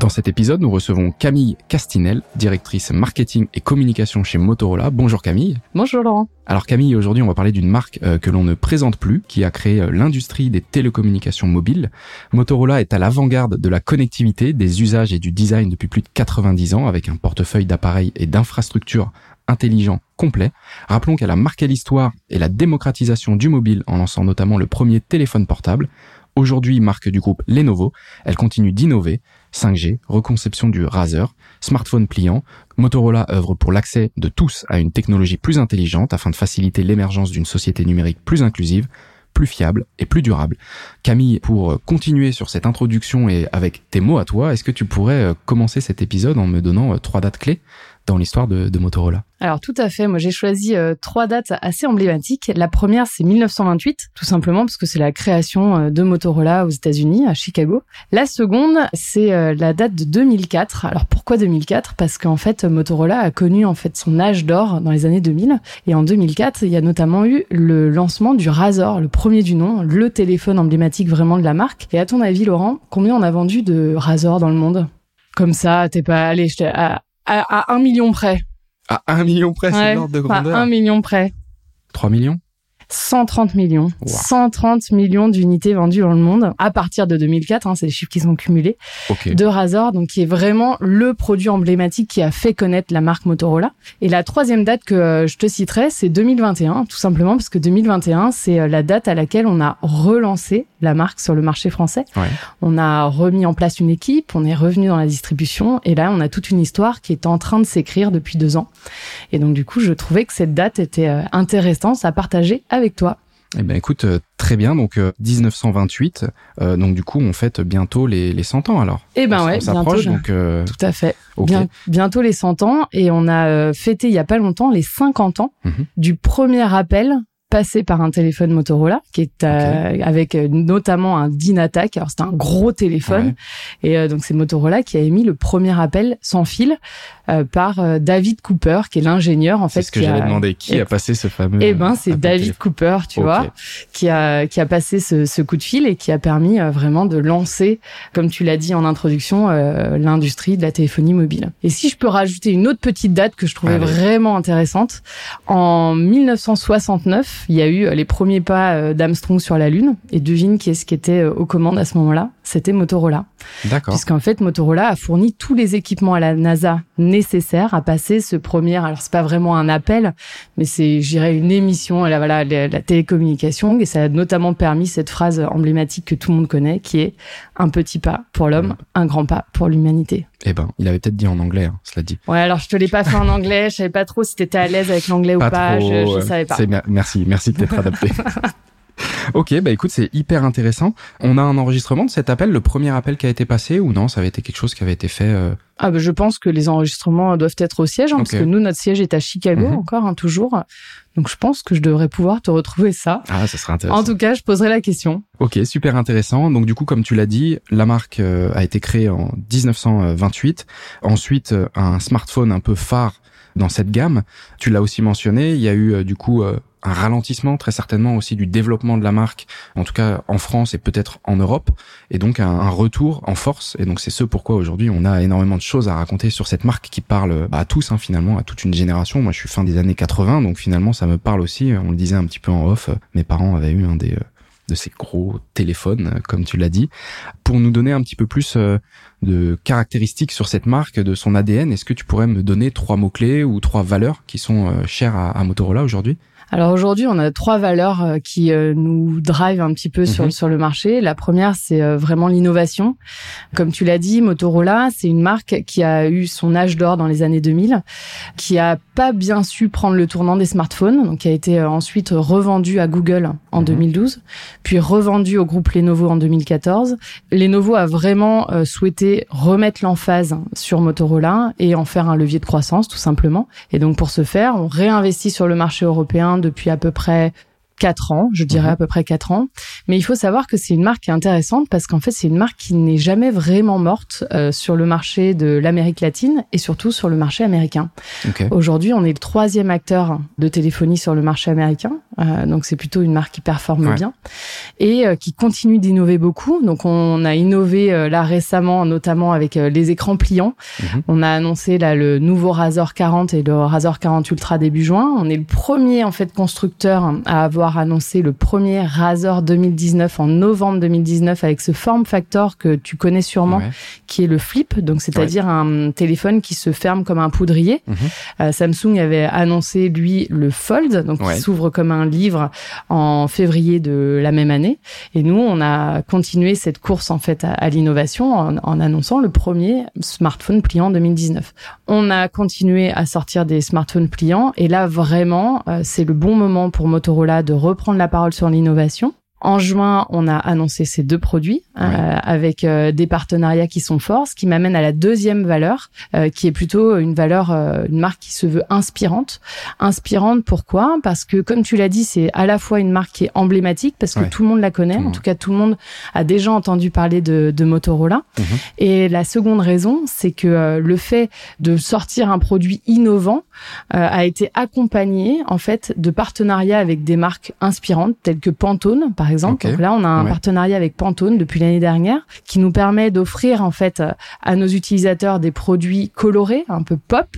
Dans cet épisode, nous recevons Camille Castinel, directrice marketing et communication chez Motorola. Bonjour Camille. Bonjour Laurent. Alors Camille, aujourd'hui on va parler d'une marque euh, que l'on ne présente plus, qui a créé euh, l'industrie des télécommunications mobiles. Motorola est à l'avant-garde de la connectivité, des usages et du design depuis plus de 90 ans, avec un portefeuille d'appareils et d'infrastructures intelligents complet. Rappelons qu'elle a marqué l'histoire et la démocratisation du mobile en lançant notamment le premier téléphone portable. Aujourd'hui, marque du groupe Lenovo, elle continue d'innover 5G, reconception du Razer, smartphone pliant. Motorola œuvre pour l'accès de tous à une technologie plus intelligente afin de faciliter l'émergence d'une société numérique plus inclusive, plus fiable et plus durable. Camille, pour continuer sur cette introduction et avec tes mots à toi, est-ce que tu pourrais euh, commencer cet épisode en me donnant euh, trois dates clés l'histoire de, Motorola Alors tout à fait, moi j'ai choisi euh, trois dates assez emblématiques. La première c'est 1928, tout simplement parce que c'est la création euh, de Motorola aux États-Unis, à Chicago. La seconde c'est euh, la date de 2004. Alors pourquoi 2004 Parce qu'en fait Motorola a connu en fait son âge d'or dans les années 2000 et en 2004 il y a notamment eu le lancement du Razor, le premier du nom, le téléphone emblématique vraiment de la marque. Et à ton avis Laurent, combien on a vendu de Razor dans le monde? Comme ça, t'es pas allé, je à, à, un million près. À un million près, c'est l'ordre de grandeur. À un million près. 3 millions? 130 millions. 130 millions d'unités vendues dans le monde à partir de 2004, hein, c'est les chiffres qui sont cumulés, de Razor, donc qui est vraiment le produit emblématique qui a fait connaître la marque Motorola. Et la troisième date que euh, je te citerai, c'est 2021, tout simplement parce que 2021, c'est euh, la date à laquelle on a relancé la marque sur le marché français. On a remis en place une équipe, on est revenu dans la distribution, et là, on a toute une histoire qui est en train de s'écrire depuis deux ans. Et donc, du coup, je trouvais que cette date était euh, intéressante à partager avec toi. Eh ben écoute, euh, très bien. Donc 1928. Euh, donc du coup, on fête bientôt les, les 100 ans alors. Eh ben ouais, bientôt. Donc, Tout à fait. bientôt les 100 ans et on a fêté il y a pas longtemps les 50 ans mhm. du premier appel passé par un téléphone Motorola qui est avec notamment un Dynatac. Alors c'était un gros téléphone et donc c'est Motorola qui a émis le premier appel sans fil euh, par euh, David Cooper, qui est l'ingénieur en fait. C'est ce que j'allais demander. Qui a passé ce fameux Eh ben, c'est David Cooper, tu vois, qui a qui a passé ce, ce, coup de fil et qui a permis euh, vraiment de lancer, comme tu l'as dit en introduction, l'industrie de la téléphonie mobile. Et si je peux rajouter une autre petite date que je trouvais vraiment intéressante, en 1969, il y a eu les premiers pas d'Armstrong sur la Lune. Et devine qui est-ce qui était aux commandes à ce moment-là? C'était Motorola. D'accord. Puisqu'en fait, Motorola a fourni tous les équipements à la NASA nécessaire à passer ce premier. Alors c'est pas vraiment un appel, mais c'est, j'irais, une émission. La, voilà, la, la, télécommunication et ça a notamment permis cette phrase emblématique que tout le monde connaît, qui est un petit pas pour l'homme, un grand pas pour l'humanité. Eh ben, il avait peut-être dit en anglais, hein, cela dit. Ouais, alors je te l'ai pas fait en anglais. Je savais pas trop si t'étais à l'aise avec l'anglais ou pas. je, je savais pas. Merci, merci de t'être adapté. ok, bah écoute, c'est hyper intéressant. On a un enregistrement de cet appel, le premier appel qui a été passé ou non Ça avait été quelque chose qui avait été fait euh... Ah bah je pense que les enregistrements doivent être au siège, hein, parce que nous, notre siège est à Chicago mhm. encore, hein, toujours. Donc je pense que je devrais pouvoir te retrouver ça. Ah, ça serait intéressant. En tout cas, je poserai la question. Ok, super intéressant. Donc du coup, comme tu l'as dit, la marque euh, a été créée en 1928. Ensuite, euh, un smartphone un peu phare dans cette gamme. Tu l'as aussi mentionné, il y a eu euh, du coup un ralentissement très certainement aussi du développement de la marque, en tout cas en France et peut-être en Europe, et donc un, retour en force. Et donc c'est ce pourquoi aujourd'hui on a énormément de choses à raconter sur cette marque qui parle bah, à tous hein, finalement, à toute une génération. Moi je suis fin des années 80, donc finalement ça me parle aussi. On le disait un petit peu en off, mes parents avaient eu un des de ces gros téléphones, comme tu l'as dit. Pour nous donner un petit peu plus euh, de caractéristiques sur cette marque, de son ADN, est-ce que tu pourrais me donner trois mots-clés ou trois valeurs qui sont euh, chères à Motorola aujourd'hui? Alors aujourd'hui, on a trois valeurs euh, qui euh, nous drivent un petit peu sur, mhm. sur le marché. La première, c'est euh, vraiment l'innovation. Comme tu l'as dit, Motorola, c'est une marque qui a eu son âge d'or dans les années 2000, qui a pas bien su prendre le tournant des smartphones, donc qui a été ensuite revendu à Google en 2012, mhm. puis revendu au groupe Lenovo en 2014. Lenovo a vraiment souhaité remettre l'emphase sur Motorola et en faire un levier de croissance, tout simplement. Et donc pour ce faire, on réinvestit sur le marché européen main depuis à peu près quatre ans, je dirais mhm. à peu près quatre ans. Mais il faut savoir que c'est une marque qui est intéressante parce qu'en fait, c'est une marque qui n'est jamais vraiment morte euh, sur le marché de l'Amérique latine et surtout sur le marché américain. Aujourd'hui, on est le troisième acteur de téléphonie sur le marché américain. Euh, donc, c'est plutôt une marque qui performe bien et euh, qui continue d'innover beaucoup. Donc, on a innové euh, là récemment, notamment avec les écrans pliants. Mhm. On a annoncé là le nouveau Razor 40 et le Razor 40 Ultra début juin. On est le premier en fait constructeur à avoir annoncé le premier Razor 2019 en novembre 2019 avec ce form factor que tu connais sûrement, qui est le flip, donc c'est-à-dire un téléphone qui se ferme comme un poudrier. Mhm. Samsung avait annoncé lui le Fold, donc qui s'ouvre comme un livre en février de la même année. Et nous, on a continué cette course en fait à, l'innovation en, en, annonçant le premier smartphone pliant 2019. On a continué à sortir des smartphones pliants et là vraiment, euh, c'est le bon moment pour Motorola de reprendre la parole sur l'innovation. En juin, on a annoncé ces deux produits euh, avec euh, des partenariats qui sont forts, ce qui m'amène à la deuxième valeur, euh, qui est plutôt une valeur, une marque qui se veut inspirante. Inspirante, pourquoi? Parce que, comme tu l'as dit, c'est à la fois une marque qui est emblématique, parce que tout le monde la connaît, en tout cas tout le monde a déjà entendu parler de, de Motorola. Mhm. Et la seconde raison, c'est que le fait de sortir un produit innovant a été accompagné en fait de partenariats avec des marques inspirantes telles que Pantone, par par exemple. Donc là, on a un partenariat avec Pantone depuis l'année dernière qui nous permet d'offrir en fait à nos utilisateurs des produits colorés, un peu pop,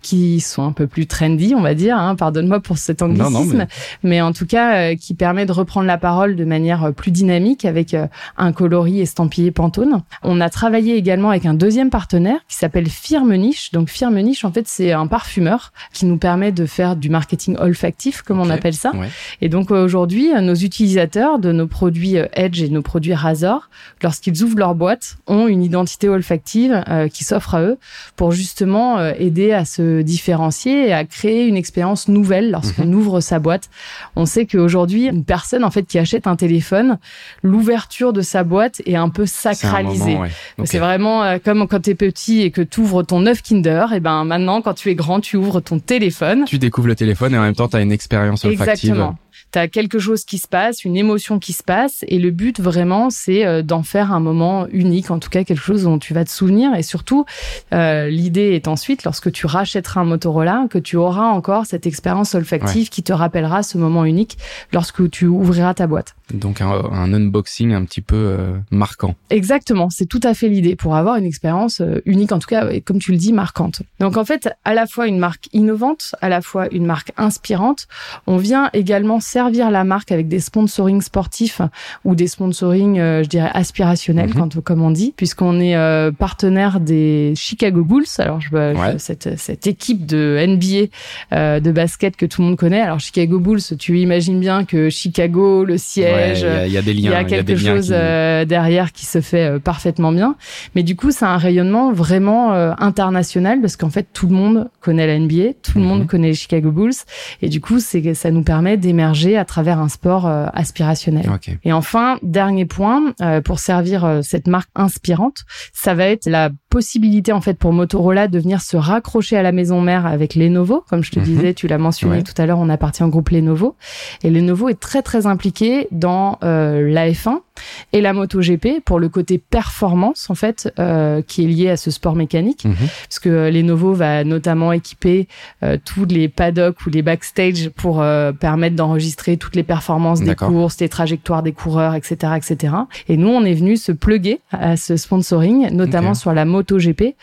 qui sont un peu plus trendy, on va dire. Hein, Pardonne-moi pour cet anglicisme, mais... en tout cas euh, qui permet de reprendre la parole de manière euh, plus dynamique avec euh, un coloris estampillé Pantone. On a travaillé également avec un deuxième partenaire qui s'appelle Firme Niche. Donc Firme Niche, en fait, c'est un parfumeur qui nous permet de faire du marketing olfactif, comme on appelle ça. Et donc aujourd'hui, nos utilisateurs de nos produits euh, Edge et nos produits Razor, lorsqu'ils ouvrent leur boîte, ont une identité olfactive euh, qui s'offre à eux pour justement euh, aider à se différencier et à créer une expérience nouvelle lorsqu'on mhm. ouvre sa boîte. On sait qu'aujourd'hui, une personne en fait qui achète un téléphone, l'ouverture de sa boîte est un peu sacralisée. C'est vraiment comme quand tu es petit et que tu ouvres ton œuf Kinder, et ben maintenant quand tu es grand, tu ouvres ton téléphone. Tu découvres le téléphone et en même temps tu as une expérience olfactive. Exactement tu as quelque chose qui se passe, une émotion qui se passe, et le but vraiment, c'est euh, d'en faire un moment unique, en tout cas quelque chose dont tu vas te souvenir. Et surtout, euh, l'idée est ensuite, lorsque tu rachèteras un Motorola, que tu auras encore cette expérience olfactive qui te rappellera ce moment unique lorsque tu ouvriras ta boîte. Donc un, unboxing un petit peu euh, marquant. Exactement, c'est tout à fait l'idée pour avoir une expérience unique, en tout cas, et comme tu le dis, marquante. Donc en fait, à la fois une marque innovante, à la fois une marque inspirante, on vient également servir la marque avec des sponsorings sportifs ou des sponsorings, euh, je dirais, aspirationnels, mhm. quand, comme on dit, puisqu'on est euh, partenaire des Chicago Bulls. Alors, je, cette, cette équipe de NBA euh, de basket que tout le monde connaît. Alors, Chicago Bulls, tu imagines bien que Chicago, le siège, il y, a des liens, il y a quelque chose derrière qui se fait parfaitement bien. Mais du coup, c'est un rayonnement vraiment international parce qu'en fait, tout le monde connaît la NBA, tout le monde mhm. connaît les Chicago Bulls, et du coup, c'est ça nous permet d'émerger à travers un sport euh, aspirationnel. Et enfin, dernier point, euh, pour servir euh, cette marque inspirante, ça va être la possibilité en fait pour Motorola de venir se raccrocher à la maison mère avec Lenovo. Comme je te mhm. disais, tu l'as mentionné tout à l'heure, on appartient au groupe Lenovo. Et Lenovo est très très impliqué dans la F1 et la MotoGP pour le côté performance en fait qui est lié à ce sport mécanique, mhm. puisque Lenovo va notamment équiper tous les paddocks ou les backstage pour permettre d'enregistrer toutes les performances des courses, les trajectoires des coureurs, etc., etc. Et nous, on est venu se pluguer à ce sponsoring, notamment sur la MotoGP,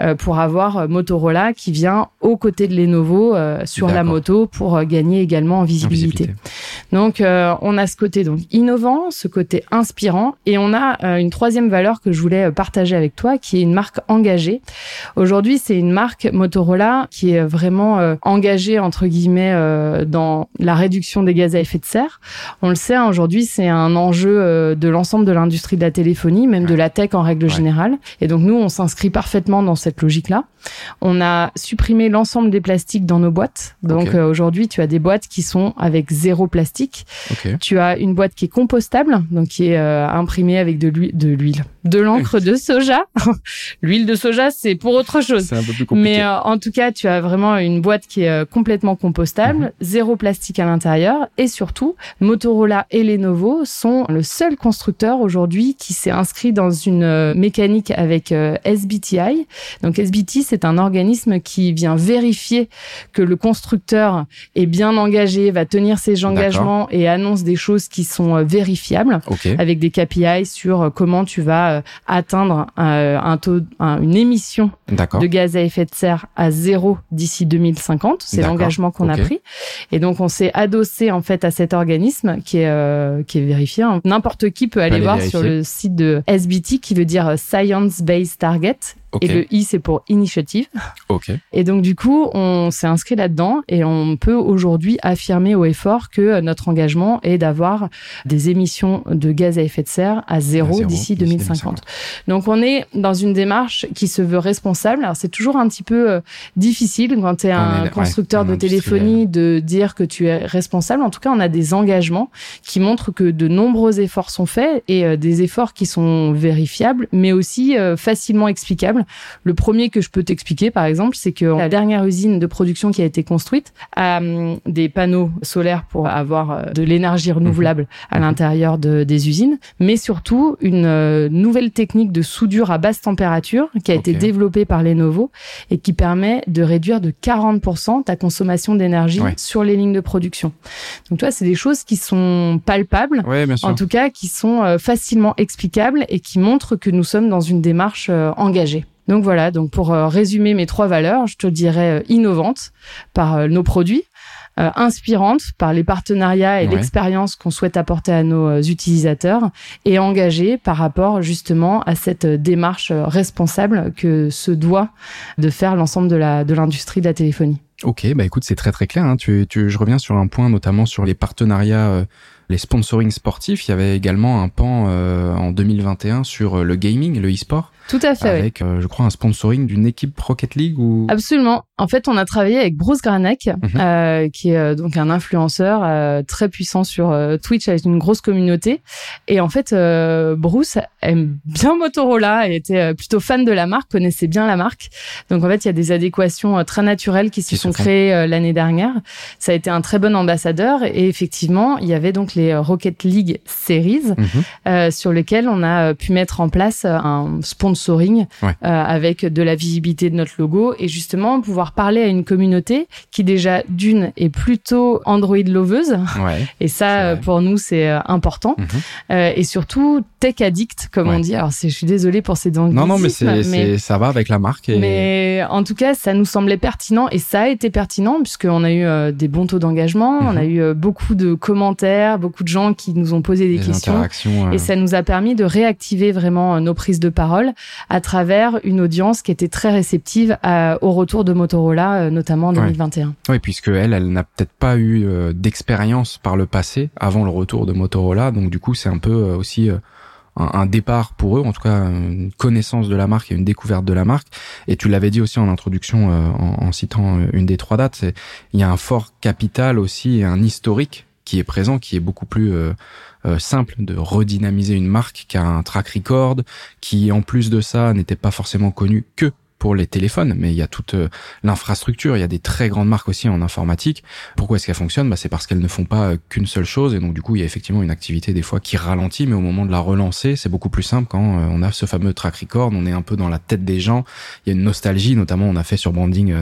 euh, pour avoir euh, Motorola qui vient aux côtés de Lenovo euh, sur la moto pour gagner également en visibilité. Donc, on a ce côté donc innovant, ce côté inspirant, et on a une troisième valeur que je voulais partager avec toi, qui est une marque engagée. Aujourd'hui, c'est une marque Motorola qui est vraiment engagée entre guillemets dans la réduction des gaz gaz à effet de serre. On le sait, hein, aujourd'hui, c'est un enjeu euh, de l'ensemble de l'industrie de la téléphonie, même de la tech en règle générale. Et donc, nous, on s'inscrit parfaitement dans cette logique-là. On a supprimé l'ensemble des plastiques dans nos boîtes. Donc, euh, aujourd'hui, tu as des boîtes qui sont avec zéro plastique. Tu as une boîte qui est compostable, donc qui est euh, imprimée avec de l'huile, de l'encre de soja. l'huile de soja, c'est pour autre chose. C'est un peu plus compliqué. Mais en tout cas, tu as vraiment une boîte qui est complètement compostable, mhm. zéro plastique à l'intérieur et surtout, Motorola et Lenovo sont le seul constructeur aujourd'hui qui s'est inscrit dans une euh, mécanique avec euh, SBTI. Donc SBT, c'est un organisme qui vient vérifier que le constructeur est bien engagé, va tenir ses engagements et annonce des choses qui sont euh, vérifiables avec des KPI sur comment tu vas atteindre un taux, une émission de gaz à effet de serre à zéro d'ici 2050. C'est l'engagement qu'on a pris. Et donc on s'est adossé en fait à cet organisme qui est euh, qui est vérifié. Hein. N'importe qui peut aller, voir sur le site de SBT qui veut dire Science Based Target et le I, c'est pour initiative. Ok. Et donc, du coup, on s'est inscrit là-dedans et on peut aujourd'hui affirmer au effort que notre engagement est d'avoir des émissions de gaz à effet de serre à zéro, d'ici 2050. Donc, on est dans une démarche qui se veut responsable. Alors, c'est toujours un petit peu euh, difficile quand tu es un constructeur de téléphonie de dire que tu es responsable. En tout cas, on a des engagements qui montrent que de nombreux efforts sont faits et euh, des efforts qui sont vérifiables, mais aussi euh, facilement explicables le premier que je peux t'expliquer, par exemple, c'est que la dernière usine de production qui a été construite a hum, des panneaux solaires pour avoir euh, de l'énergie renouvelable mhm. à l'intérieur de, des usines, mais surtout une euh, nouvelle technique de soudure à basse température qui a été développée par Lenovo et qui permet de réduire de 40% ta consommation d'énergie sur les lignes de production. Donc toi, c'est des choses qui sont palpables, en tout cas qui sont euh, facilement explicables et qui montrent que nous sommes dans une démarche engagée. Donc voilà, donc pour euh, résumer mes trois valeurs, je te dirais euh, innovantes par euh, nos produits, inspirantes par les partenariats et l'expérience qu'on souhaite apporter à nos utilisateurs et engagée par rapport justement à cette démarche responsable que se doit de faire l'ensemble de la de l'industrie de la téléphonie. Ok, bah écoute, c'est très très clair. Hein. Tu, tu, je reviens sur un point, notamment sur les partenariats les sponsoring sportifs. Il y avait également un pan en 2021 sur le gaming, le e-sport. Tout à fait. Avec, euh, je crois, un sponsoring d'une équipe Rocket League ou. Absolument. En fait, on a travaillé avec Bruce Granek, mhm. euh, qui est euh, donc un influenceur euh, très puissant sur Twitch avec une grosse communauté. Et en fait, Bruce aime bien Motorola et était plutôt fan de la marque, connaissait bien la marque. Donc en fait, il y a des adéquations très naturelles qui se sont créées l'année dernière. Ça a été un très bon ambassadeur et effectivement, il y avait donc les Rocket League Series mhm. sur lesquels on a pu mettre en place un sponsoring avec de la visibilité de notre logo et justement pouvoir parler à une communauté qui déjà d'une est plutôt Android loveuse. et ça, pour nous, c'est euh, important. Mhm. Euh, et surtout tech addict, comme on dit. Alors, je suis désolée pour ces dents. Non, non, mais, ça va avec la marque. Mais en tout cas, ça nous semblait pertinent et ça a été pertinent puisqu'on a eu euh, des bons taux d'engagement, on a mhm. eu beaucoup de commentaires, beaucoup de gens qui nous ont posé des, questions. Et ça nous a permis de réactiver vraiment nos prises de parole à travers une audience qui était très réceptive au retour de Moto Motorola, euh, notamment en 2021. Oui, puisque elle, elle n'a peut-être pas eu euh, d'expérience par le passé avant le retour de Motorola, donc du coup c'est un peu euh, aussi un, départ pour eux, en tout cas une connaissance de la marque et une découverte de la marque. Et tu l'avais dit aussi en introduction, en, citant une des trois dates, il y a un fort capital aussi et un historique qui est présent, qui est beaucoup plus simple de redynamiser une marque qui a un track record, qui en plus de ça n'était pas forcément connu que pour les téléphones, mais il y a toute euh, l'infrastructure, il y a des très grandes marques aussi en informatique. Pourquoi est-ce qu'elles fonctionnent? Bah, C'est parce qu'elles ne font pas euh, qu'une seule chose, et donc du coup, il y a effectivement une activité des fois qui ralentit, mais au moment de la relancer, c'est beaucoup plus simple quand euh, on a ce fameux track record, on est un peu dans la tête des gens, il y a une nostalgie, notamment on a fait sur branding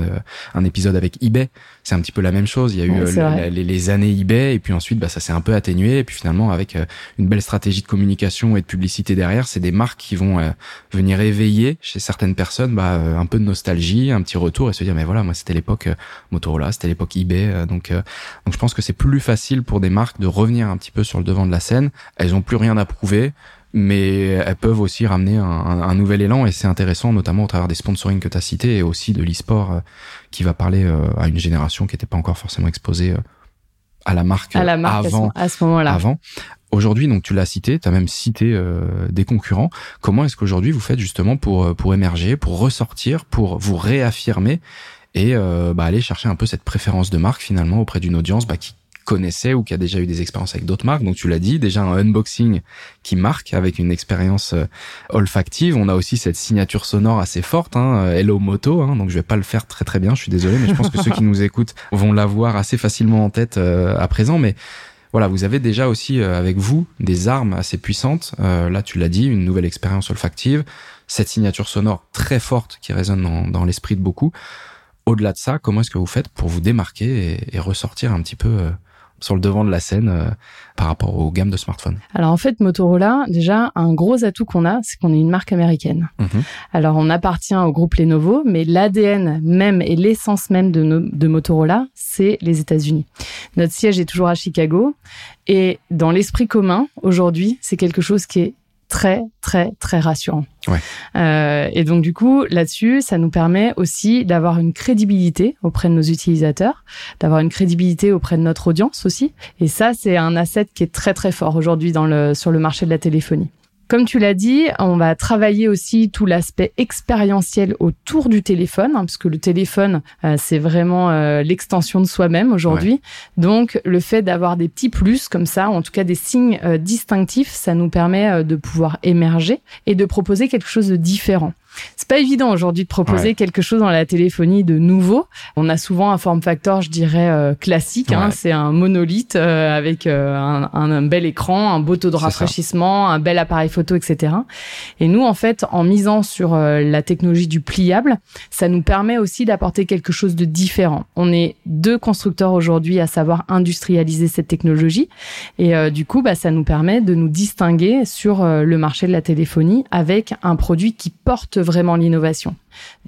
un épisode avec eBay, c'est un petit peu la même chose, il y a eu les, années eBay, et puis ensuite bah, ça s'est un peu atténué, et puis finalement avec une belle stratégie de communication et de publicité derrière, c'est des marques qui vont venir éveiller chez certaines personnes bah, euh, un peu de nostalgie, un petit retour et se dire mais voilà moi c'était l'époque euh, Motorola, c'était l'époque eBay euh, donc donc je pense que c'est plus facile pour des marques de revenir un petit peu sur le devant de la scène. Elles ont plus rien à prouver mais elles peuvent aussi ramener un, un, nouvel élan et c'est intéressant notamment au travers des sponsoring que tu as cités et aussi de l'e-sport qui va parler à une génération qui n'était pas encore forcément exposée à la marque, à la marque avant, à ce moment-là. Avant. Aujourd'hui, donc tu l'as cité, tu as même cité des concurrents. Comment est-ce qu'aujourd'hui vous faites justement pour pour émerger, pour ressortir, pour vous réaffirmer et bah, aller chercher un peu cette préférence de marque finalement auprès d'une audience bah, qui connaissait ou qui a déjà eu des expériences avec d'autres marques. Donc tu l'as dit, déjà un unboxing qui marque avec une expérience euh, olfactive. On a aussi cette signature sonore assez forte, hein, euh, Hello Moto. Hein, donc je vais pas le faire très très bien, je suis désolé, mais je pense que ceux qui nous écoutent vont l'avoir assez facilement en tête euh, à présent. Mais voilà, vous avez déjà aussi avec vous des armes assez puissantes. là, tu l'as dit, une nouvelle expérience olfactive, cette signature sonore très forte qui résonne dans, dans l'esprit de beaucoup. Au-delà de ça, comment est-ce que vous faites pour vous démarquer et, et ressortir un petit peu sur le devant de la scène euh, par rapport aux gammes de smartphones Alors en fait, Motorola, déjà, un gros atout qu'on a, c'est qu'on est une marque américaine. Mhm. Alors on appartient au groupe Lenovo, mais l'ADN même et l'essence même de, de Motorola, c'est les États-Unis. Notre siège est toujours à Chicago et dans l'esprit commun, aujourd'hui, c'est quelque chose qui est très, très, très rassurant. Ouais. Euh, et donc, du coup, là-dessus, ça nous permet aussi d'avoir une crédibilité auprès de nos utilisateurs, d'avoir une crédibilité auprès de notre audience aussi. Et ça, c'est un asset qui est très, très fort aujourd'hui dans le, sur le marché de la téléphonie. Comme tu l'as dit, on va travailler aussi tout l'aspect expérientiel autour du téléphone, hein, parce que le téléphone, euh, c'est vraiment euh, l'extension de soi-même aujourd'hui. Donc, le fait d'avoir des petits plus comme ça, en tout cas des signes euh, distinctifs, ça nous permet de pouvoir émerger et de proposer quelque chose de différent. C'est pas évident aujourd'hui de proposer quelque chose dans la téléphonie de nouveau. On a souvent un form factor, je dirais euh, classique. Hein, c'est un monolithe euh, avec euh, un, un, bel écran, un beau taux de rafraîchissement, un bel appareil photo, etc. Et nous, en fait, en misant sur la technologie du pliable, ça nous permet aussi d'apporter quelque chose de différent. On est deux constructeurs aujourd'hui à savoir industrialiser cette technologie, et du coup, bah, ça nous permet de nous distinguer sur le marché de la téléphonie avec un produit qui porte vraiment l'innovation.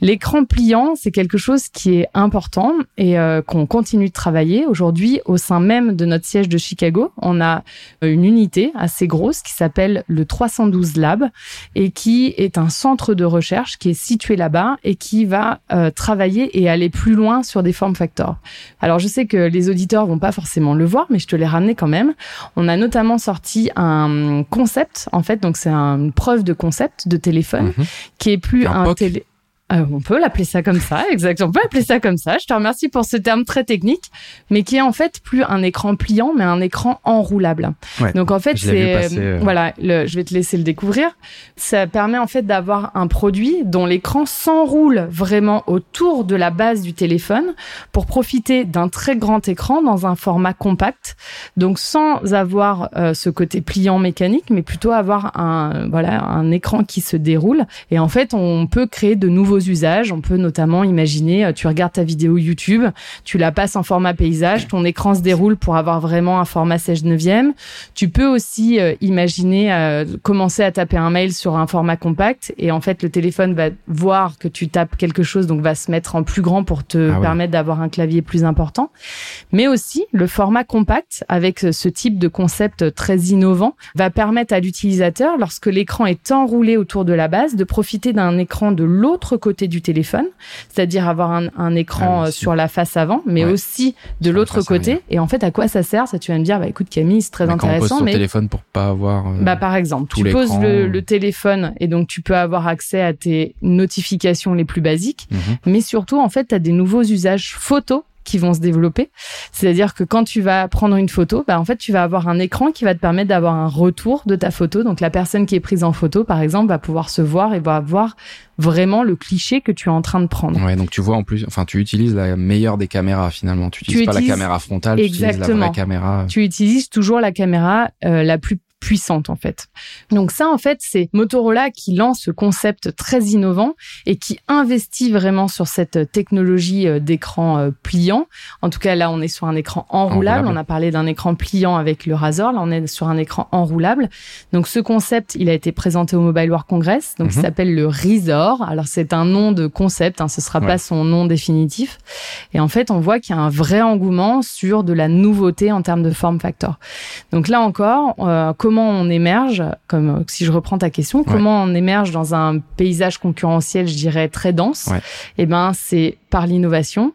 L'écran pliant, c'est quelque chose qui est important et euh, qu'on continue de travailler. Aujourd'hui, au sein même de notre siège de Chicago, on a euh, une unité assez grosse qui s'appelle le 312 Lab et qui est un centre de recherche qui est situé là-bas et qui va euh, travailler et aller plus loin sur des formes factors. Alors, je sais que les auditeurs vont pas forcément le voir, mais je te l'ai ramené quand même. On a notamment sorti un concept, en fait, donc c'est une preuve de concept de téléphone mhm. qui est plus un, un télé euh, on peut l'appeler ça comme ça, exactement. On peut appeler ça comme ça. Je te remercie pour ce terme très technique, mais qui est en fait plus un écran pliant, mais un écran enroulable. Donc en fait, c'est euh. voilà, je vais te laisser le découvrir. Ça permet en fait d'avoir un produit dont l'écran s'enroule vraiment autour de la base du téléphone pour profiter d'un très grand écran dans un format compact. Donc sans avoir euh, ce côté pliant mécanique, mais plutôt avoir un voilà un écran qui se déroule. Et en fait, on peut créer de nouveaux usages. On peut notamment imaginer, euh, tu regardes ta vidéo YouTube, tu la passes en format paysage, ton écran se déroule pour avoir vraiment un format 16 neuvième. Tu peux aussi euh, imaginer euh, commencer à taper un mail sur un format compact et en fait le téléphone va voir que tu tapes quelque chose, donc va se mettre en plus grand pour te ah permettre d'avoir un clavier plus important. Mais aussi le format compact avec ce type de concept très innovant va permettre à l'utilisateur, lorsque l'écran est enroulé autour de la base, de profiter d'un écran de l'autre côté du téléphone, c'est-à-dire avoir un, écran ah, euh, sur la face avant, mais aussi de l'autre côté. Et en fait, à quoi ça sert? Ça, tu vas me dire, bah écoute Camille, c'est très intéressant. mais téléphone pour pas avoir. Euh, bah par exemple, tu poses le, téléphone et donc tu peux avoir accès à tes notifications les plus basiques, mhm. mais surtout en fait, tu as des nouveaux usages photos qui vont se développer. C'est-à-dire que quand tu vas prendre une photo, bah, en fait, tu vas avoir un écran qui va te permettre d'avoir un retour de ta photo. Donc, la personne qui est prise en photo, par exemple, va pouvoir se voir et va voir vraiment le cliché que tu es en train de prendre. Ouais, donc tu vois en plus, enfin, tu utilises la meilleure des caméras finalement. Tu utilises pas la caméra frontale, exactement. tu utilises la vraie caméra. Tu utilises toujours la caméra euh, la plus puissante en fait. Donc ça en fait c'est Motorola qui lance ce concept très innovant et qui investit vraiment sur cette technologie euh, d'écran euh, pliant. En tout cas là on est sur un écran enroulable. On a parlé d'un écran pliant avec le Razor. Là on est sur un écran enroulable. Donc ce concept il a été présenté au Mobile World Congress. Donc il mhm. s'appelle le Razor. Alors c'est un nom de concept. Hein, ce sera pas son nom définitif. Et en fait on voit qu'il y a un vrai engouement sur de la nouveauté en termes de form factor. Donc là encore euh, comment on émerge, comme si je reprends ta question, comment on émerge dans un paysage concurrentiel, je dirais très dense. Eh ben, c'est par l'innovation,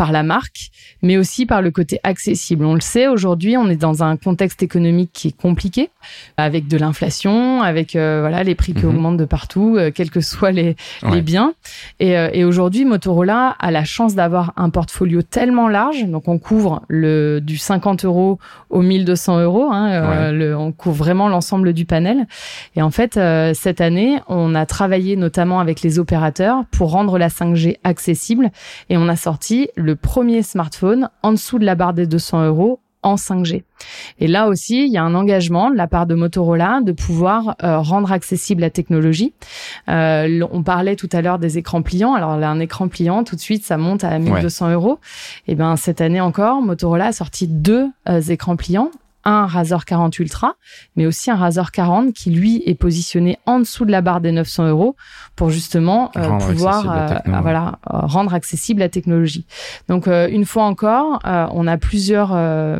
par la marque, mais aussi par le côté accessible. On le sait, aujourd'hui, on est dans un contexte économique qui est compliqué, avec de l'inflation, avec euh, voilà les prix qui mhm. augmentent de partout, euh, quels que soient les, les biens. Et, euh, et aujourd'hui, Motorola a la chance d'avoir un portfolio tellement large, donc on couvre le du 50 euros au 1200 euros, hein, le, on couvre vraiment l'ensemble du panel. Et en fait, cette année, on a travaillé notamment avec les opérateurs pour rendre la 5G accessible, et on a sorti le premier smartphone en dessous de la barre des 200 euros en 5G. Et là aussi, il y a un engagement de la part de Motorola de pouvoir euh, rendre accessible la technologie. Euh, on parlait tout à l'heure des écrans pliants. Alors là, un écran pliant, tout de suite, ça monte à 1200 euros. Et ben cette année encore, Motorola a sorti deux euh, écrans pliants un Razor 40 Ultra, mais aussi un Razor 40 qui lui est positionné en dessous de la barre des 900 euros pour justement euh, pouvoir euh, voilà rendre accessible la technologie. Donc euh, une fois encore, on a plusieurs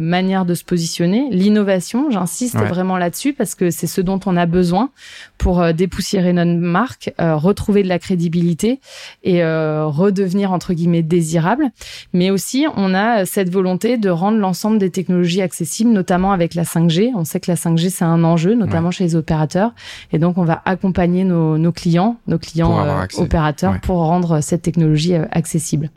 manières de se positionner. L'innovation, j'insiste vraiment là-dessus parce que c'est ce dont on a besoin pour dépoussiérer notre marque, retrouver de la crédibilité et redevenir entre guillemets désirable. Mais aussi, on a cette volonté de rendre l'ensemble des technologies accessibles, notamment avec la 5G. On sait que la 5G, c'est un enjeu, notamment chez les opérateurs. Et donc, on va accompagner nos, clients, nos clients euh, opérateurs, pour rendre cette technologie euh, accessible.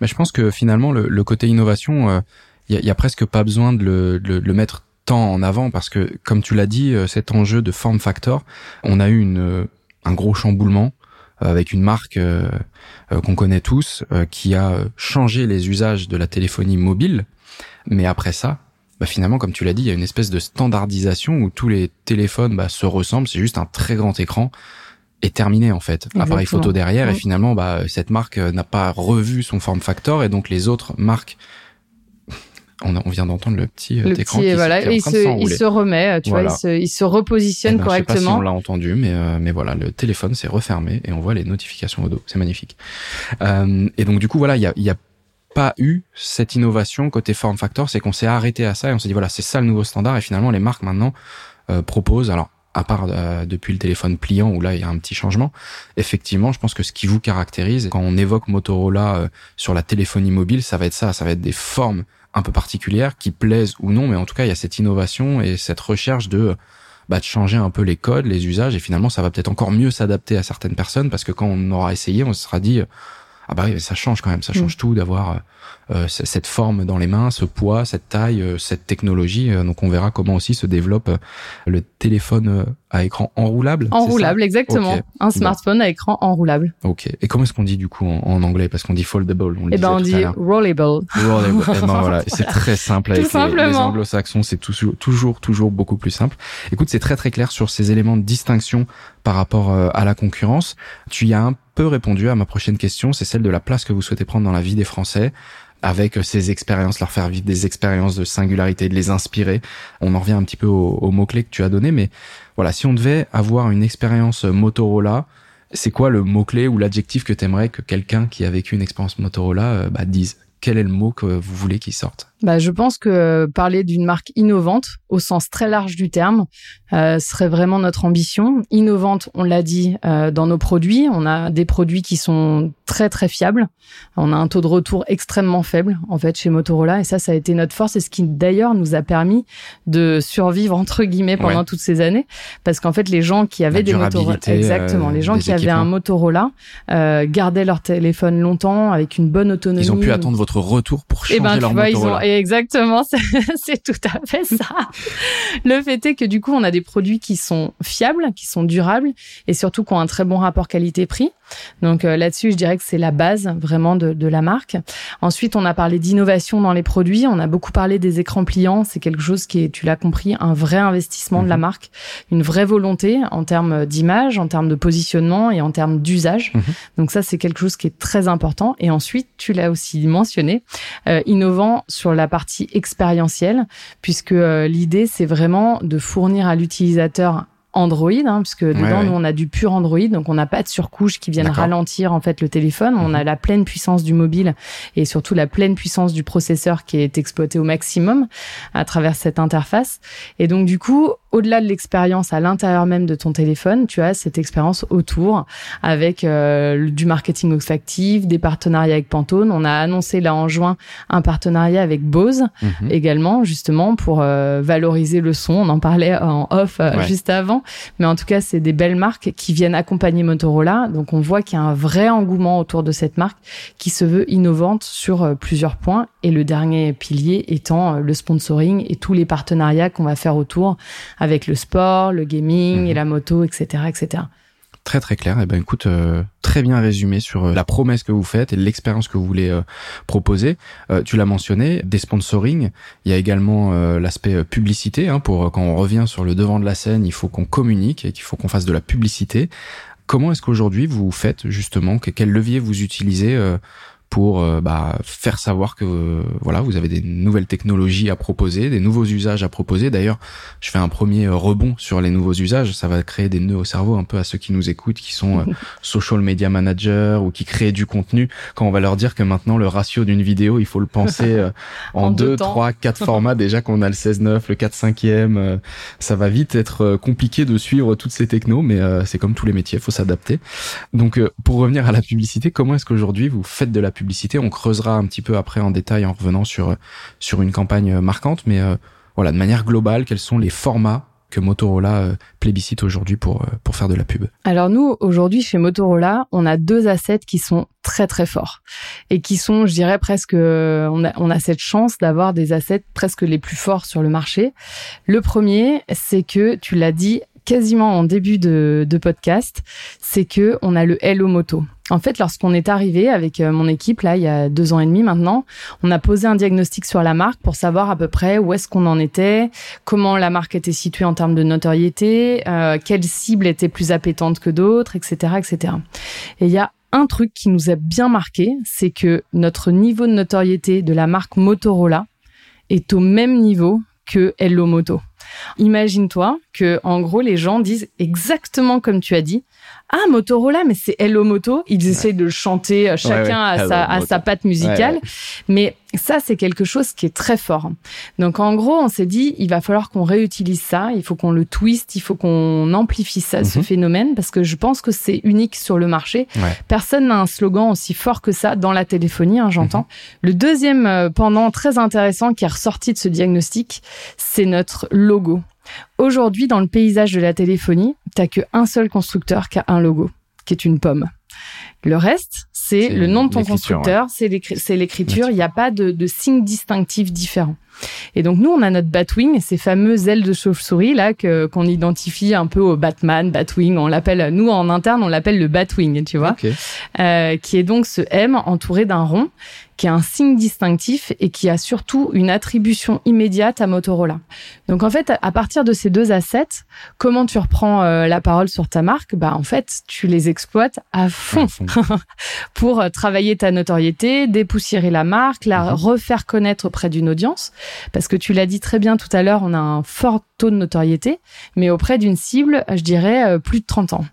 Mais je pense que finalement, le, côté innovation, il euh, y, a, presque pas besoin de le, mettre tant en avant parce que, comme tu l'as dit, cet enjeu de form factor, on a eu une, un gros chamboulement avec une marque qu'on connaît tous qui a changé les usages de la téléphonie mobile. Mais après ça, bah finalement, comme tu l'as dit, il y a une espèce de standardisation où tous les téléphones bah, se ressemblent. C'est juste un très grand écran et terminé en fait. Appareil photo derrière et finalement, bah, cette marque euh, n'a pas revu son form factor et donc les autres marques on, on, vient d'entendre le petit euh, écran qui, voilà, il, se, il se remet, tu vois, il se, il se repositionne correctement. Eh ben, je sais pas si on l'a entendu, mais euh, mais voilà, le téléphone s'est refermé et on voit les notifications au dos. C'est magnifique. Euh, et donc du coup voilà, il y a, y a pas eu cette innovation côté form factor, c'est qu'on s'est arrêté à ça et on s'est dit voilà c'est ça le nouveau standard et finalement les marques maintenant euh, proposent alors à part euh, depuis le téléphone pliant où là il y a un petit changement, effectivement je pense que ce qui vous caractérise quand on évoque Motorola euh, sur la téléphonie mobile, ça va être ça, ça va être des formes un peu particulières qui plaisent ou non, mais en tout cas il y a cette innovation et cette recherche de bah, de changer un peu les codes, les usages et finalement ça va peut-être encore mieux s'adapter à certaines personnes parce que quand on aura essayé, on se sera dit ah bah oui, ça change quand même, ça change mm. tout d'avoir euh, euh, cette forme dans les mains, ce poids, cette taille, euh, cette technologie. donc on verra comment aussi se développe le téléphone à écran enroulable. Enroulable, exactement. Un smartphone à écran enroulable. Ok. Et comment est-ce qu'on dit du coup en, anglais? Parce qu'on dit foldable. On eh ben on dit rollable. Rollable. eh ben voilà, c'est très simple avec les, les anglo-saxons. C'est toujours, toujours beaucoup plus simple. Écoute, c'est très très clair sur ces éléments de distinction par rapport à la concurrence. Tu y as un peu répondu à ma prochaine question, c'est celle de la place que vous souhaitez prendre dans la vie des Français. Avec ces expériences, leur faire vivre des expériences de singularité, de les inspirer. On en revient un petit peu aux, mots-clés que tu as donné, mais voilà, si on devait avoir une expérience Motorola, c'est quoi le mot-clé ou l'adjectif que tu aimerais que quelqu'un qui a vécu une expérience Motorola euh, bah, dise? Quel est le mot que vous voulez qu'il sorte? Bah, je pense que parler d'une marque innovante, au sens très large du terme, euh, serait vraiment notre ambition. Innovante, on l'a dit, euh, dans nos produits. On a des produits qui sont très très fiables. On a un taux de retour extrêmement faible, en fait, chez Motorola. Et ça, ça a été notre force et ce qui d'ailleurs nous a permis de survivre, entre guillemets, pendant toutes ces années. Parce qu'en fait, les gens qui avaient des Motorola, exactement, les gens qui avaient un Motorola, euh, gardaient leur téléphone longtemps avec une bonne autonomie. Ils ont pu attendre votre retour pour eh ben, changer leur Motorola exactement, c'est tout à fait ça. Le fait est que du coup, on a des produits qui sont fiables, qui sont durables et surtout qui ont un très bon rapport qualité-prix. Donc euh, là-dessus, je dirais que c'est la base vraiment de, de, la marque. Ensuite, on a parlé d'innovation dans les produits. On a beaucoup parlé des écrans pliants. C'est quelque chose qui est, tu l'as compris, un vrai investissement de la mhm. marque, une vraie volonté en termes d'image, en termes de positionnement et en termes d'usage. Mhm. Donc ça, c'est quelque chose qui est très important. Et ensuite, tu l'as aussi mentionné, euh, innovant sur la partie expérientielle, puisque euh, l'idée, c'est vraiment de fournir à l'utilisateur Android, hein, puisque dedans, nous, on a du pur Android, donc on n'a pas de surcouche qui viennent ralentir en fait le téléphone. On a mhm. la pleine puissance du mobile et surtout la pleine puissance du processeur qui est exploité au maximum à travers cette interface. Et donc, du coup, au-delà de l'expérience à l'intérieur même de ton téléphone, tu as cette expérience autour avec euh, du marketing olfactif, des partenariats avec Pantone. On a annoncé là en juin un partenariat avec Bose mhm. également, justement pour euh, valoriser le son. On en parlait en off euh, juste avant, mais en tout cas, c'est des belles marques qui viennent accompagner Motorola. Donc, on voit qu'il y a un vrai engouement autour de cette marque qui se veut innovante sur plusieurs points. Et le dernier pilier étant le sponsoring et tous les partenariats qu'on va faire autour avec le sport, le gaming et mhm. la moto, etc., etc. Très très clair. Et eh ben écoute, euh, très bien résumé sur euh, la promesse que vous faites et l'expérience que vous voulez euh, proposer. tu l'as mentionné, des sponsoring. Il y a également l'aspect publicité. Hein, pour quand on revient sur le devant de la scène, il faut qu'on communique et qu'il faut qu'on fasse de la publicité. Comment est-ce qu'aujourd'hui vous faites justement Quel levier vous utilisez pour euh, bah, faire savoir que voilà vous avez des nouvelles technologies à proposer, des nouveaux usages à proposer. D'ailleurs, je fais un premier euh, rebond sur les nouveaux usages. Ça va créer des nœuds au cerveau un peu à ceux qui nous écoutent, qui sont euh, social media managers ou qui créent du contenu. Quand on va leur dire que maintenant le ratio d'une vidéo, il faut le penser en, deux, trois, quatre formats. Déjà qu'on a le 16-9, le 4-5e, ça va vite être compliqué de suivre toutes ces technos, mais c'est comme tous les métiers, il faut s'adapter. Donc, pour revenir à la publicité, comment est-ce qu'aujourd'hui vous faites de la publicité. On creusera un petit peu après en détail en revenant sur sur une campagne marquante, mais euh, voilà, de manière globale, quels sont les formats que Motorola euh, plébiscite aujourd'hui pour euh, pour faire de la pub? Alors nous aujourd'hui chez Motorola, on a deux assets qui sont très très forts et qui sont, je dirais presque, on a on a cette chance d'avoir des assets presque les plus forts sur le marché. Le premier, c'est que tu l'as dit quasiment en début de, de podcast, c'est que on a le Hello Moto. En fait, lorsqu'on est arrivé avec euh, mon équipe, là, il y a deux ans et demi maintenant, on a posé un diagnostic sur la marque pour savoir à peu près où est-ce qu'on en était, comment la marque était située en termes de notoriété, euh, quelle cible était plus appétante que d'autres, etc., etc. Et il y a un truc qui nous a bien marqué, c'est que notre niveau de notoriété de la marque Motorola est au même niveau que Hello Moto. Imagine-toi que, en gros, les gens disent exactement comme tu as dit, ah Motorola mais c'est Hello Moto. Ils essayent de le chanter euh, chacun à sa à sa patte musicale. mais ça c'est quelque chose qui est très fort. Donc en gros on s'est dit il va falloir qu'on réutilise ça. Il faut qu'on le twist il faut qu'on amplifie ça ce mhm. phénomène parce que je pense que c'est unique sur le marché. Personne n'a un slogan aussi fort que ça dans la téléphonie hein, j'entends. Mhm. le deuxième euh, pendant très intéressant qui est ressorti de ce diagnostic c'est notre logo Aujourd'hui, dans le paysage de la téléphonie, t'as qu'un seul constructeur qui a un logo, qui est une pomme. Le reste, c'est le nom de ton constructeur, c'est l'écriture. Il n'y a pas de, de signe distinctif différent. Et donc nous, on a notre Batwing, ces fameuses ailes de chauve-souris là que qu'on identifie un peu au Batman, Batwing. On l'appelle, nous en interne, on l'appelle le Batwing, tu vois, euh, qui est donc ce M entouré d'un rond qui est un signe distinctif et qui a surtout une attribution immédiate à Motorola. Donc en fait, à partir de ces deux assets, comment tu reprends euh, la parole sur ta marque? Bah en fait, tu les exploites à fond, pour euh, travailler ta notoriété, dépoussiérer la marque, la mhm. refaire connaître auprès d'une audience. Parce que tu l'as dit très bien tout à l'heure, on a un fort taux de notoriété, mais auprès d'une cible, je dirais, euh, plus de 30 ans.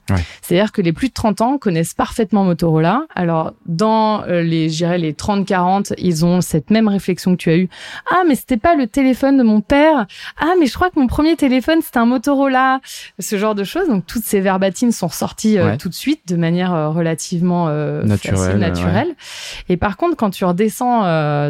C'est-à-dire que les plus de 30 ans connaissent parfaitement Motorola. Alors, dans euh, les, je dirais, les 30-40, ils ont cette même réflexion que tu as eue. Ah, mais c'était pas le téléphone de mon père. Ah, mais je crois que mon premier téléphone, c'était un Motorola. Ce genre de choses. Donc, toutes ces verbatines sont sorties euh, tout de suite de manière relativement naturelle. naturelle. Et par contre, quand tu redescends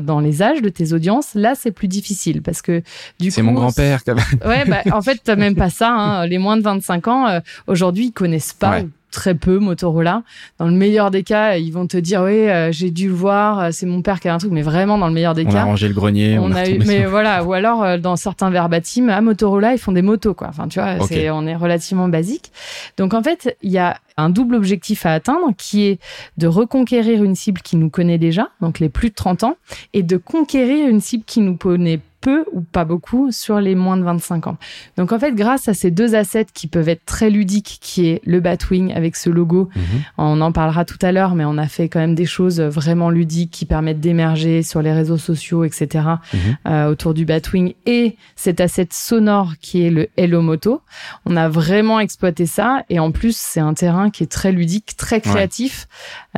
dans les âges de tes audiences, là, c'est plus difficile parce que du coup. C'est mon grand-père, Ouais, bah, en fait, t'as même pas ça. Hein. Les moins de 25 ans, euh, aujourd'hui, ils connaissent pas. Très peu Motorola. Dans le meilleur des cas, ils vont te dire oui, euh, j'ai dû le voir, euh, c'est mon père qui a un truc, mais vraiment dans le meilleur des cas. On a rangé le grenier. On, a, eu, mais voilà, ou alors dans certains verbatims, à Motorola, ils font des motos quoi. Enfin, tu vois, c'est on est relativement basique. Donc en fait, il y a un double objectif à atteindre qui est de reconquérir une cible qui nous connaît déjà, donc les plus de 30 ans, et de conquérir une cible qui nous connaît peu ou pas beaucoup sur les moins de 25 ans. Donc en fait, grâce à ces deux assets qui peuvent être très ludiques, qui est le Batwing avec ce logo, mhm. on en parlera tout à l'heure, mais on a fait quand même des choses vraiment ludiques qui permettent d'émerger sur les réseaux sociaux, etc. Mhm. Euh, autour du Batwing et cet asset sonore qui est le Hello Moto. On a vraiment exploité ça et en plus c'est un terrain qui est très ludique, très créatif.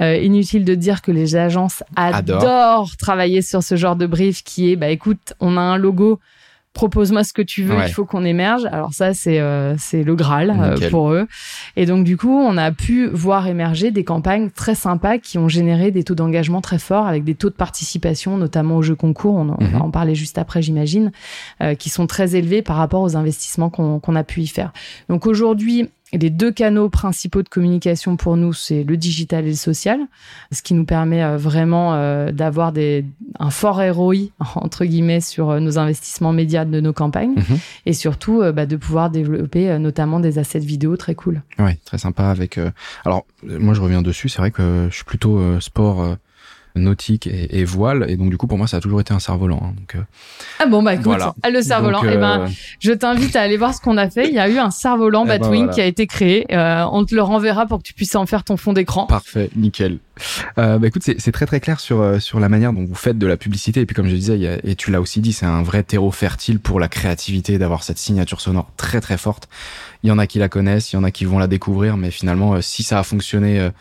Euh, inutile de dire que les agences adorent travailler sur ce genre de brief qui est, bah écoute, on a un logo propose-moi ce que tu veux, il faut qu'on émerge. Alors ça, c'est euh, c'est le Graal euh, pour eux. Et donc du coup, on a pu voir émerger des campagnes très sympas qui ont généré des taux d'engagement très forts avec des taux de participation, notamment aux jeux concours. On, va mhm. en parler juste après, j'imagine, euh, qui sont très élevés par rapport aux investissements qu'on a pu y faire. Donc aujourd'hui, les deux canaux principaux de communication pour nous, c'est le digital et le social, ce qui nous permet euh, vraiment euh, d'avoir un fort ROI, entre guillemets, sur euh, nos investissements médias de nos campagnes mhm. et surtout bah, de pouvoir développer notamment des assets vidéo très cool. Ouais, très sympa avec... Alors, moi je reviens dessus, c'est vrai que je suis plutôt sport nautique et, voile. Et donc, du coup, pour moi, ça a toujours été un cerf-volant. Hein, donc, euh, ah bon, bah écoute, le cerf-volant. Eh ben, euh, je t'invite à aller voir ce qu'on a fait. Il y a eu un cerf-volant eh ben, Batwing qui a été créé. Euh, on te le renverra pour que tu puisses en faire ton fond d'écran. Parfait, nickel. Euh, bah écoute, c'est très très clair sur sur la manière dont vous faites de la publicité. Et puis, comme je disais, et tu l'as aussi dit, c'est un vrai terreau fertile pour la créativité d'avoir cette signature sonore très très forte. Il y en a qui la connaissent, il y en a qui vont la découvrir, mais finalement, si ça a fonctionné euh,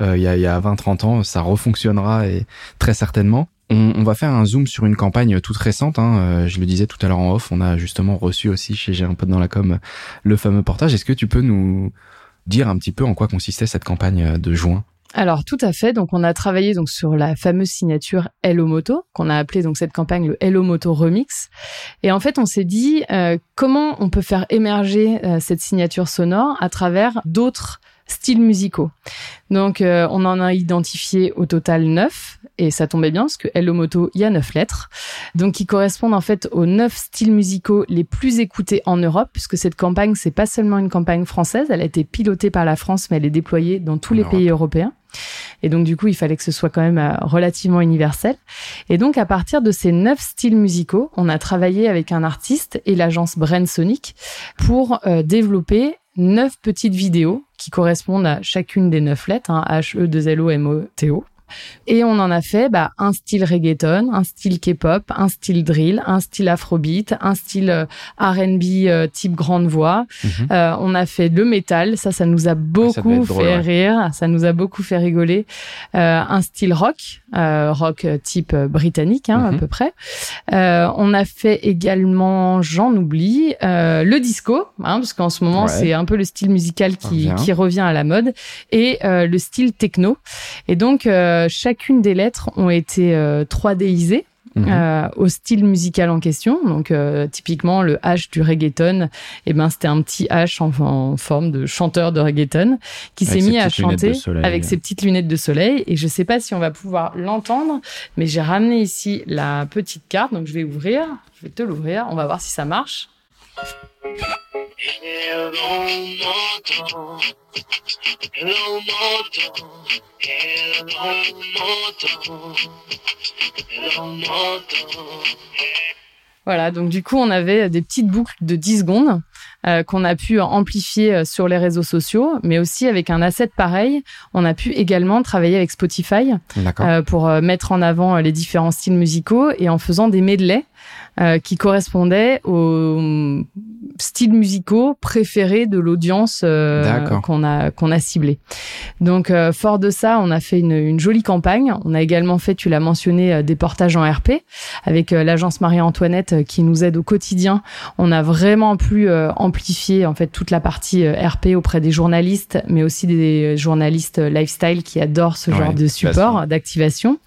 il y a, a 20-30 ans, ça refonctionnera et très certainement. On, on, va faire un zoom sur une campagne toute récente. Hein. Euh, je le disais tout à l'heure en off, on a justement reçu aussi chez J'ai un peu dans la com le fameux portage. Est-ce que tu peux nous dire un petit peu en quoi consistait cette campagne de juin? Alors tout à fait. Donc on a travaillé donc sur la fameuse signature Hello Moto qu'on a appelé donc cette campagne le Hello Moto Remix. Et en fait on s'est dit euh, comment on peut faire émerger cette signature sonore à travers d'autres styles musicaux. Donc, euh, on en a identifié au total neuf, et ça tombait bien parce que Hello Moto, il y a neuf lettres, donc qui correspondent en fait aux neuf styles musicaux les plus écoutés en Europe, puisque cette campagne, c'est pas seulement une campagne française, elle a été pilotée par la France, mais elle est déployée dans tous les pays européens. Et donc, du coup, il fallait que ce soit quand même euh, relativement universel. Et donc, à partir de ces neuf styles musicaux, on a travaillé avec un artiste et l'agence Brain Sonic pour euh, développer neuf petites vidéos qui correspondent à chacune des neuf lettres, hein, H, E, 2 L, O, M, O, T, O. Et on en a fait bah, un style reggaeton, un style K-pop, un style drill, un style afrobeat, un style euh, R&B euh, type grande voix. Mhm. Euh, on a fait le métal, ça, ça nous a beaucoup fait rire, ça nous a beaucoup fait rigoler. un style rock, rock type britannique hein, à mhm. peu près. on a fait également, j'en oublie, le disco, hein, parce qu'en ce moment c'est un peu le style musical qui, qui revient à la mode, et le style techno. Et donc euh, chacune des lettres ont été 3Disées. Euh, mhm. euh, au style musical en question. Donc typiquement le H du reggaeton, eh ben c'était un petit H en, forme de chanteur de reggaeton qui s'est mis à chanter avec ses petites lunettes de soleil. Et je sais pas si on va pouvoir l'entendre, mais j'ai ramené ici la petite carte, donc je vais ouvrir, je vais te l'ouvrir, on va voir si ça marche. Voilà, donc du coup, on avait des petites boucles de 10 secondes euh, qu'on a pu amplifier euh, sur les réseaux sociaux, mais aussi avec un asset pareil, on a pu également travailler avec Spotify euh, pour mettre en avant les différents styles musicaux et en faisant des medleys euh, qui correspondait aux styles musicaux préférés de l'audience euh, qu'on a qu'on a ciblé. Donc euh, fort de ça, on a fait une, une, jolie campagne. On a également fait, tu l'as mentionné, des portages en RP avec l'agence Marie-Antoinette qui nous aide au quotidien. On a vraiment pu amplifier en fait toute la partie RP auprès des journalistes, mais aussi des journalistes lifestyle qui adorent ce genre de support d'activation.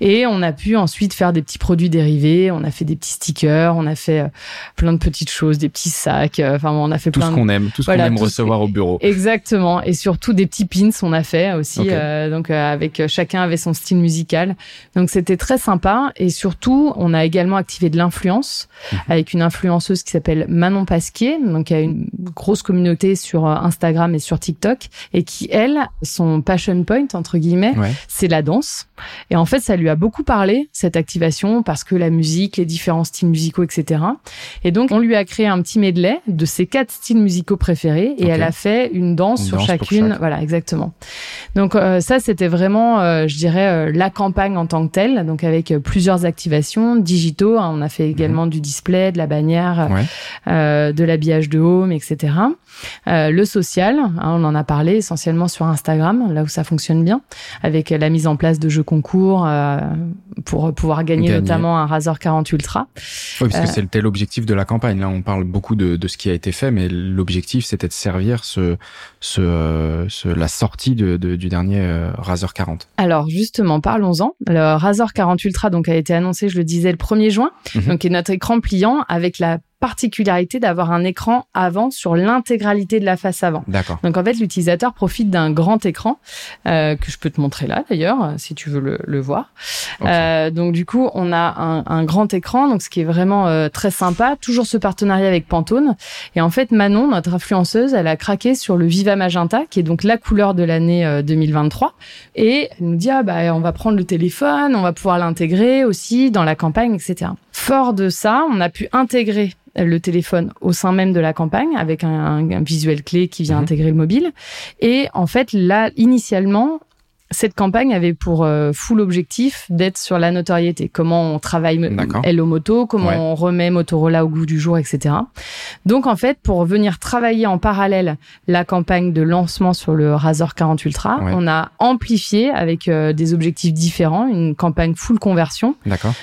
Et on a pu ensuite faire des petits produits dérivés. On a fait des petits stickers, on a fait euh, plein de petites choses, des petits sacs. Euh, enfin, on a fait tout ce qu'on aime, tout ce qu'on aime recevoir au bureau. Exactement, et surtout des petits pins, on a fait aussi. Euh, donc avec chacun avait son style musical. Donc c'était très sympa. Et surtout, on a également activé de l'influence mhm. avec une influenceuse qui s'appelle Manon Pasquier, donc qui a une grosse communauté sur Instagram et sur TikTok, et qui elle, son passion point entre guillemets, c'est la danse. Et en fait, ça lui a beaucoup parlé cette activation parce que la musique, les différents styles musicaux, etc. Et donc, on lui a créé un petit medley de ses quatre styles musicaux préférés et elle a fait une danse sur chacune. Voilà, exactement. Donc euh, ça, c'était vraiment, euh, je dirais, euh, la campagne en tant que telle. Donc avec plusieurs activations digitaux. Hein. on a fait également mhm. du display, de la bannière, de l'habillage de home, etc. Le social, hein, on en a parlé essentiellement sur Instagram, là où ça fonctionne bien, avec la mise en place de jeux concours pour pouvoir gagner, notamment un Razor 40 Ultra. Oui, parce que euh, c'était l'objectif de la campagne. Là, on parle beaucoup de, de ce qui a été fait, mais l'objectif, c'était de servir ce, ce, ce, la sortie de, de, du dernier euh, Razor 40. Alors justement, parlons-en. Le Razor 40 Ultra donc a été annoncé, je le disais, le 1er juin, mhm. donc est notre écran pliant avec la particularité d'avoir un écran avant sur l'intégralité de la face avant. D'accord. Donc en fait, l'utilisateur profite d'un grand écran euh, que je peux te montrer là d'ailleurs, si tu veux le, le voir. Euh, donc du coup, on a un, un, grand écran, donc ce qui est vraiment euh, très sympa. Toujours ce partenariat avec Pantone. Et en fait, Manon, notre influenceuse, elle a craqué sur le Viva Magenta, qui est donc la couleur de l'année 2023. Euh, Et elle nous dit ah bah on va prendre le téléphone, on va pouvoir l'intégrer aussi dans la campagne, etc. Fort de ça, on a pu intégrer le téléphone au sein même de la campagne avec un, visuel clé qui vient mhm. intégrer le mobile. Et en fait, là, initialement, cette campagne avait pour euh, full objectif d'être sur la notoriété. Comment on travaille Hello Moto, comment on remet Motorola au goût du jour, etc. Donc en fait, pour venir travailler en parallèle la campagne de lancement sur le Razor 40 Ultra, on a amplifié avec euh, des objectifs différents une campagne full conversion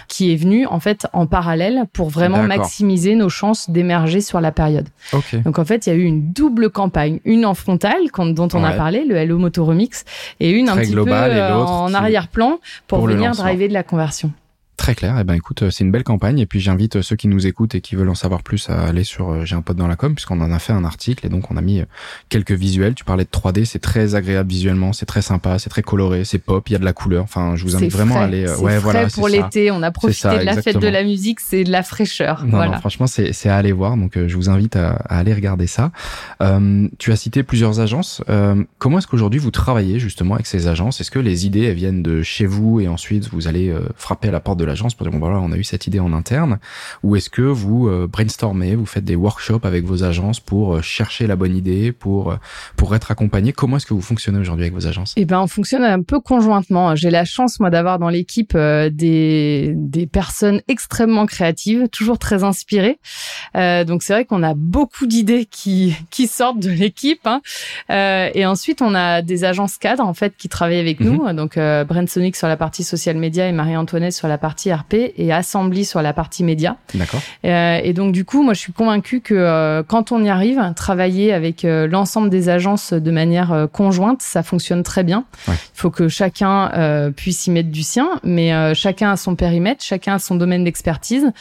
qui est venue en fait en parallèle pour vraiment maximiser nos chances d'émerger sur la période. Donc en fait, il y a eu une double campagne, une en frontale dont on a parlé, le Hello Moto Remix, et une un petit global et l'autre en arrière-plan pour, venir driver de la conversion. Très clair. Eh ben, écoute, euh, c'est une belle campagne. Et puis, j'invite euh, ceux qui nous écoutent et qui veulent en savoir plus à aller sur euh, J'ai un pote dans la com, puisqu'on en a fait un article et donc on a mis quelques visuels. Tu parlais de 3D, c'est très agréable visuellement, c'est très sympa, c'est très coloré, c'est pop, il y a de la couleur. Enfin, je vous invite vraiment à aller. ouais, voilà. pour l'été, on a profité de la fête de la musique, c'est de la fraîcheur. voilà. franchement, c'est c'est à aller voir. Donc, je vous invite à, aller regarder ça. Euh, tu as cité plusieurs agences. Euh, comment est-ce qu'aujourd'hui vous travaillez justement avec ces agences? Est-ce que les idées elles viennent de chez vous et ensuite vous allez frapper à la porte de l'agence pour dire bon voilà on a eu cette idée en interne. Ou est-ce que vous euh, brainstormez vous faites des workshops avec vos agences pour euh, chercher la bonne idée pour euh, pour être accompagné? Comment est-ce que vous fonctionnez aujourd'hui avec vos agences? Eh ben on fonctionne un peu conjointement j'ai la chance moi d'avoir dans l'équipe des des personnes extrêmement créatives toujours très inspirées. Donc c'est vrai qu'on a beaucoup d'idées qui qui sortent de l'équipe hein. et ensuite on a des agences cadres en fait qui travaillent avec mhm. nous. Donc Brent Sonic sur la partie social media et Marie-Antoinette sur la partie RP et Assembly sur la partie média. D'accord. Euh, et donc du coup, moi je suis convaincue que euh, quand on y arrive, travailler avec euh, l'ensemble des agences de manière conjointe, ça fonctionne très bien. Il faut que chacun puisse y mettre du sien, mais chacun a son périmètre, chacun a son domaine d'expertise.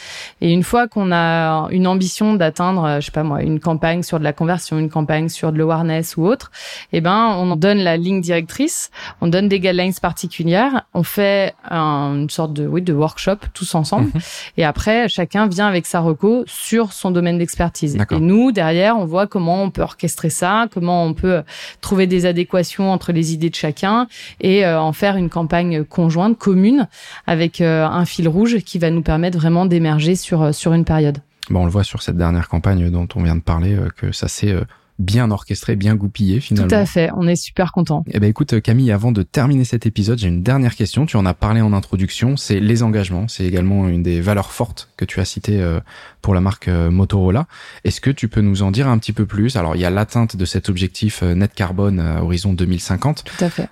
Et une fois qu'on a une ambition d'atteindre, je sais pas moi, une campagne sur de la conversion, une campagne sur de l'awareness ou autre, eh ben on donne la ligne directrice, on donne des guidelines particulières, on fait une sorte de oui de workshop tous ensemble. Mhm. Et après, chacun vient avec sa reco sur son domaine d'expertise. Et nous, derrière, on voit comment on peut orchestrer ça, comment on peut trouver des adéquations entre les idées de chacun et euh, en faire une campagne conjointe, commune, avec euh, un fil rouge qui va nous permettre vraiment d'émerger sur, euh, sur une période. Bon, on le voit sur cette dernière campagne dont on vient de parler, que ça s'est bien orchestré, bien goupillé finalement. Tout à fait, on est super content. Eh ben écoute Camille, avant de terminer cet épisode, j'ai une dernière question. Tu en as parlé en introduction, c'est les engagements. C'est également une des valeurs fortes que tu as citées euh, pour la marque euh, Motorola. Est-ce que tu peux nous en dire un petit peu plus? Alors il y a l'atteinte de cet objectif euh, net carbone à horizon 2050. Tout à fait.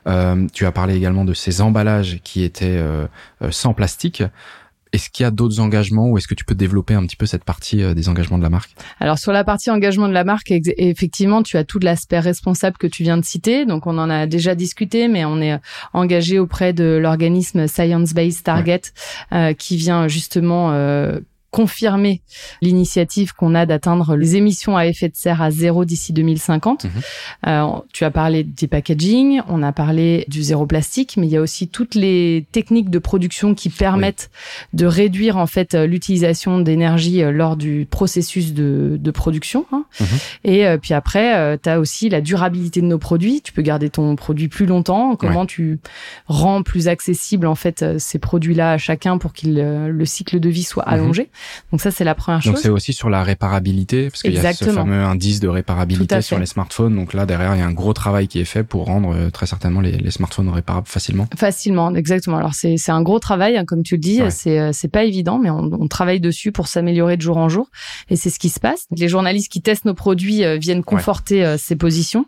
tu as parlé également de ces emballages qui étaient sans plastique. Est-ce qu'il y a d'autres engagements ou est-ce que tu peux développer un petit peu cette partie euh, des engagements de la marque? Alors sur la partie engagement de la marque, effectivement, tu as tout l'aspect responsable que tu viens de citer. Donc on en a déjà discuté, mais on est euh, engagé auprès de l'organisme Science Based Target euh, qui vient justement confirmer l'initiative qu'on a d'atteindre les émissions à effet de serre à zéro d'ici 2050. Mhm. Euh, tu as parlé des packaging, on a parlé du zéro plastique, mais il y a aussi toutes les techniques de production qui permettent de réduire en fait l'utilisation d'énergie euh, lors du processus de, de production. Hein. Mhm. Et euh, puis après, euh, tu as aussi la durabilité de nos produits. Tu peux garder ton produit plus longtemps. Comment tu rends plus accessible en fait ces produits-là à chacun pour qu'il le cycle de vie soit mhm. allongé. Donc ça, c'est la première chose. Donc c'est aussi sur la réparabilité, parce qu'il y a ce fameux indice de réparabilité sur les smartphones. Donc là, derrière, il y a un gros travail qui est fait pour rendre euh, très certainement les, les, smartphones réparables facilement. Facilement, exactement. Alors c'est un gros travail, hein, comme tu le dis. C'est euh, c'est pas évident, mais on, on travaille dessus pour s'améliorer de jour en jour. Et c'est ce qui se passe. Les journalistes qui testent nos produits euh, viennent conforter ces positions.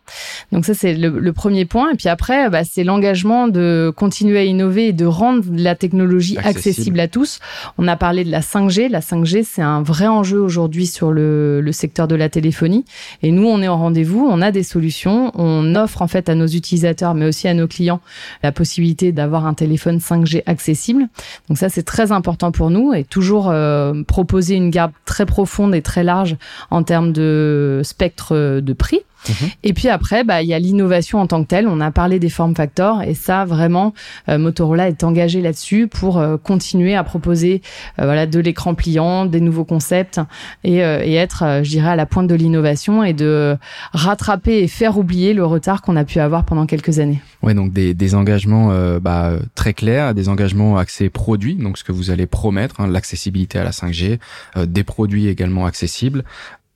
Donc ça, c'est le, le, premier point. Et puis après, bah, c'est l'engagement de continuer à innover et de rendre la technologie accessible. à tous. On a parlé de la 5G. La 5G, c'est un vrai enjeu aujourd'hui sur le, le, secteur de la téléphonie. Et nous, on est en rendez-vous, on a des solutions, on offre en fait à nos utilisateurs, mais aussi à nos clients, la possibilité d'avoir un téléphone 5G accessible. Donc ça, c'est très important pour nous et toujours euh, proposer une garde très profonde et très large en termes de spectre de prix. Mhm. Et puis après, bah, il y a l'innovation en tant que telle. On a parlé des form factors et ça, vraiment, euh, Motorola est engagé là-dessus pour euh, continuer à proposer euh, voilà, de l'écran pliant, des nouveaux concepts et, et être, je dirais, à la pointe de l'innovation et de rattraper et faire oublier le retard qu'on a pu avoir pendant quelques années. Ouais, donc des, des engagements bah, très clairs, des engagements axés produits, donc ce que vous allez promettre, hein, l'accessibilité à la 5G, des produits également accessibles,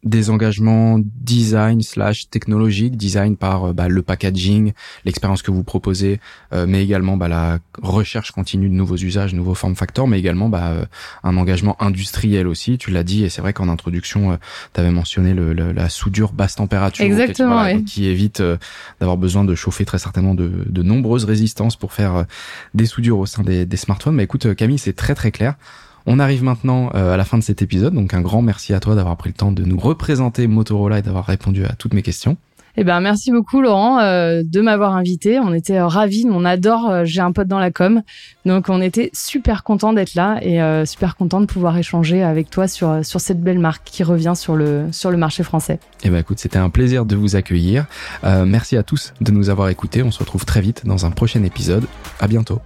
des engagements design slash technologique, design par euh, bah, le packaging, l'expérience que vous proposez, euh, mais également bah, la recherche continue de nouveaux usages, nouveaux form factors, mais également bah, euh, un engagement industriel aussi. Tu l'as dit et c'est vrai qu'en introduction, tu avais mentionné le, la soudure basse température, Exactement, qui évite d'avoir besoin de chauffer très certainement de, de nombreuses résistances pour faire des soudures au sein des, des smartphones. Mais écoute, Camille, c'est très très clair. On arrive maintenant euh, à la fin de cet épisode, donc un grand merci à toi d'avoir pris le temps de nous représenter Motorola et d'avoir répondu à toutes mes questions. Eh ben merci beaucoup Laurent euh, de m'avoir invité. On était ravis, on adore. Euh, j'ai un pote dans la com, donc on était super content d'être là et super content de pouvoir échanger avec toi sur sur cette belle marque qui revient sur le sur le marché français. Eh ben écoute, c'était un plaisir de vous accueillir. merci à tous de nous avoir écoutés. On se retrouve très vite dans un prochain épisode. À bientôt.